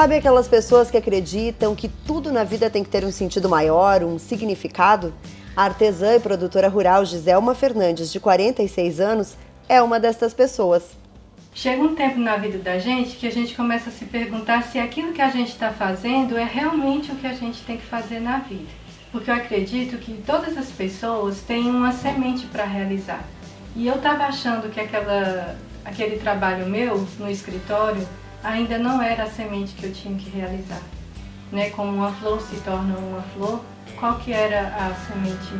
Sabe aquelas pessoas que acreditam que tudo na vida tem que ter um sentido maior, um significado? A artesã e produtora rural Giselma Fernandes, de 46 anos, é uma destas pessoas. Chega um tempo na vida da gente que a gente começa a se perguntar se aquilo que a gente está fazendo é realmente o que a gente tem que fazer na vida. Porque eu acredito que todas as pessoas têm uma semente para realizar. E eu estava achando que aquela, aquele trabalho meu no escritório ainda não era a semente que eu tinha que realizar. Né? Como uma flor se torna uma flor, qual que era a semente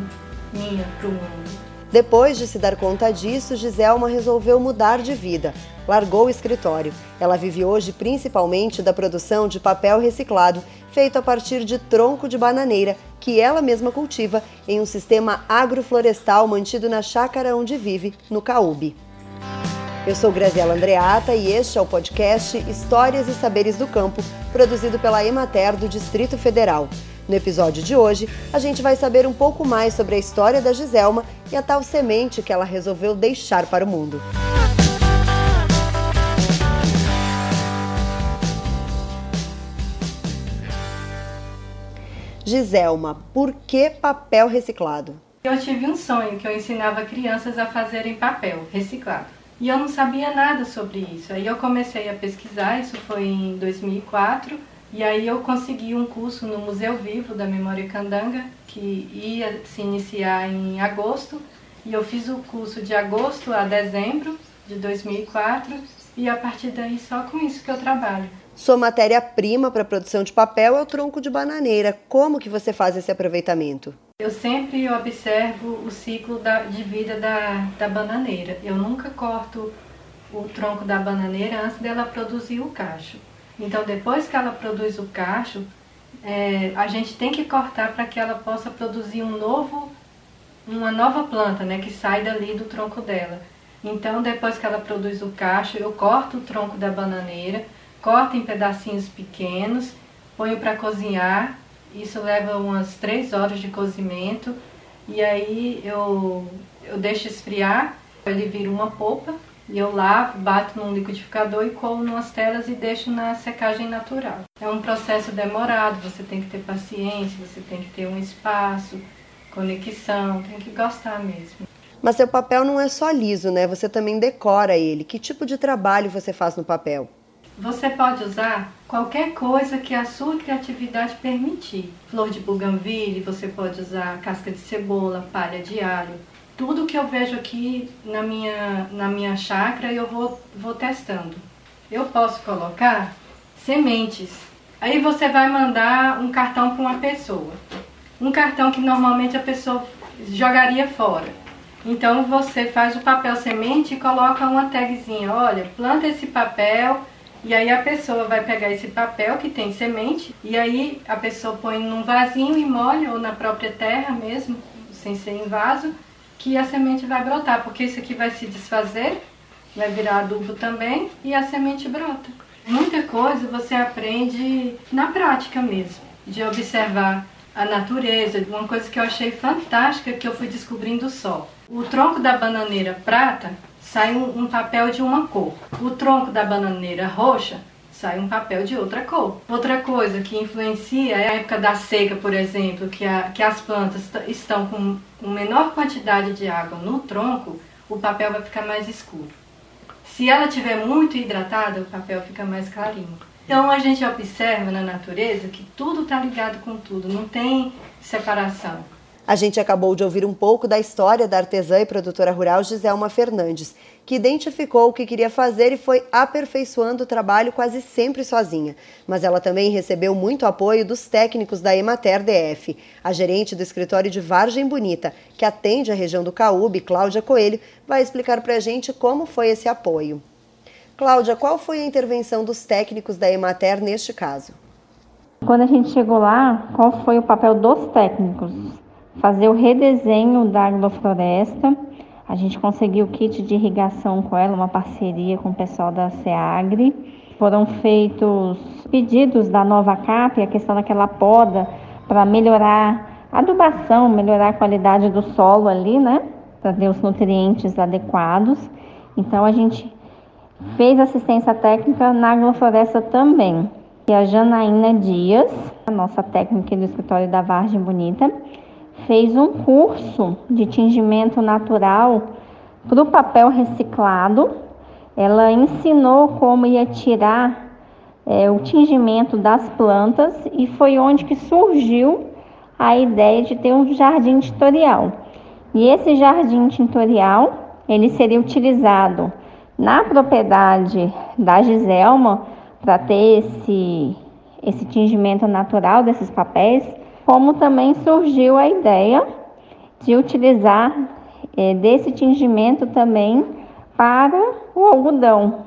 minha para o mundo? Depois de se dar conta disso, Giselma resolveu mudar de vida. Largou o escritório. Ela vive hoje principalmente da produção de papel reciclado, feito a partir de tronco de bananeira, que ela mesma cultiva em um sistema agroflorestal mantido na chácara onde vive, no Caúbe. Eu sou Graziela Andreata e este é o podcast Histórias e Saberes do Campo, produzido pela Emater do Distrito Federal. No episódio de hoje, a gente vai saber um pouco mais sobre a história da Giselma e a tal semente que ela resolveu deixar para o mundo. Giselma, por que papel reciclado? Eu tive um sonho que eu ensinava crianças a fazerem papel reciclado. E eu não sabia nada sobre isso. Aí eu comecei a pesquisar, isso foi em 2004 e aí eu consegui um curso no Museu Vivo da Memória Candanga, que ia se iniciar em agosto, e eu fiz o curso de agosto a dezembro de 2004, e a partir daí só com isso que eu trabalho. Sua matéria-prima para produção de papel é o tronco de bananeira. Como que você faz esse aproveitamento? Eu sempre observo o ciclo da, de vida da, da bananeira. Eu nunca corto o tronco da bananeira antes dela produzir o cacho. Então, depois que ela produz o cacho, é, a gente tem que cortar para que ela possa produzir um novo, uma nova planta, né, que sai dali do tronco dela. Então, depois que ela produz o cacho, eu corto o tronco da bananeira, corto em pedacinhos pequenos, ponho para cozinhar. Isso leva umas 3 horas de cozimento. E aí eu, eu deixo esfriar, ele vira uma polpa e eu lavo, bato num liquidificador e colo nas telas e deixo na secagem natural. É um processo demorado, você tem que ter paciência, você tem que ter um espaço, conexão, tem que gostar mesmo. Mas seu papel não é só liso, né? Você também decora ele. Que tipo de trabalho você faz no papel? Você pode usar qualquer coisa que a sua criatividade permitir. Flor de bougainville, você pode usar casca de cebola, palha de alho, tudo que eu vejo aqui na minha, na minha chácara eu vou, vou testando. Eu posso colocar sementes. Aí você vai mandar um cartão para uma pessoa. Um cartão que normalmente a pessoa jogaria fora. Então você faz o papel semente e coloca uma tagzinha. Olha, planta esse papel e aí a pessoa vai pegar esse papel que tem semente e aí a pessoa põe num vasinho e molha ou na própria terra mesmo, sem ser em vaso que a semente vai brotar, porque isso aqui vai se desfazer, vai virar adubo também e a semente brota. Muita coisa você aprende na prática mesmo, de observar a natureza. Uma coisa que eu achei fantástica que eu fui descobrindo só. O tronco da bananeira prata sai um, um papel de uma cor. O tronco da bananeira roxa sai um papel de outra cor. Outra coisa que influencia é a época da seca, por exemplo, que, a, que as plantas estão com, com menor quantidade de água no tronco, o papel vai ficar mais escuro. Se ela tiver muito hidratada, o papel fica mais clarinho. Então a gente observa na natureza que tudo está ligado com tudo, não tem separação. A gente acabou de ouvir um pouco da história da artesã e produtora rural Giselma Fernandes, que identificou o que queria fazer e foi aperfeiçoando o trabalho quase sempre sozinha. Mas ela também recebeu muito apoio dos técnicos da Emater DF. A gerente do escritório de Vargem Bonita, que atende a região do Caúbe, Cláudia Coelho, vai explicar para a gente como foi esse apoio. Cláudia, qual foi a intervenção dos técnicos da Emater neste caso? Quando a gente chegou lá, qual foi o papel dos técnicos? Fazer o redesenho da agrofloresta. A gente conseguiu o kit de irrigação com ela, uma parceria com o pessoal da SEAGRE. Foram feitos pedidos da nova CAP, a questão daquela poda para melhorar a adubação, melhorar a qualidade do solo ali, né? Trazer os nutrientes adequados. Então a gente fez assistência técnica na agrofloresta também. E a Janaína Dias, a nossa técnica do escritório da Vargem Bonita, fez um curso de tingimento natural para o papel reciclado. Ela ensinou como ia tirar é, o tingimento das plantas e foi onde que surgiu a ideia de ter um jardim tutorial. E esse jardim tutorial, ele seria utilizado na propriedade da Giselma para ter esse, esse tingimento natural desses papéis, como também surgiu a ideia de utilizar é, desse tingimento também para o algodão.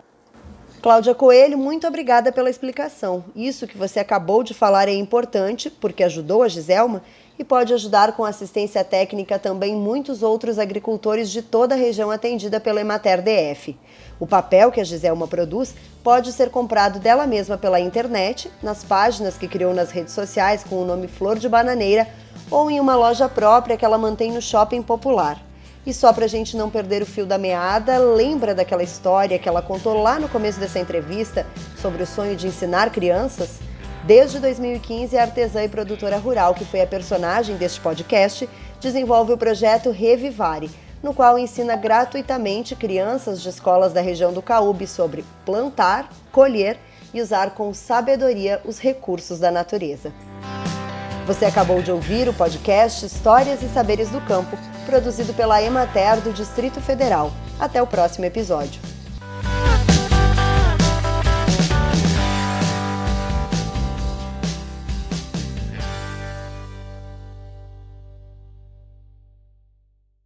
Cláudia Coelho, muito obrigada pela explicação. Isso que você acabou de falar é importante, porque ajudou a Giselma e pode ajudar com assistência técnica também muitos outros agricultores de toda a região atendida pela Emater DF. O papel que a Giselma produz pode ser comprado dela mesma pela internet, nas páginas que criou nas redes sociais com o nome Flor de Bananeira ou em uma loja própria que ela mantém no Shopping Popular. E só para a gente não perder o fio da meada, lembra daquela história que ela contou lá no começo dessa entrevista sobre o sonho de ensinar crianças? Desde 2015, a artesã e produtora rural, que foi a personagem deste podcast, desenvolve o projeto Revivare, no qual ensina gratuitamente crianças de escolas da região do Caúbe sobre plantar, colher e usar com sabedoria os recursos da natureza. Você acabou de ouvir o podcast Histórias e Saberes do Campo, produzido pela Emater do Distrito Federal. Até o próximo episódio.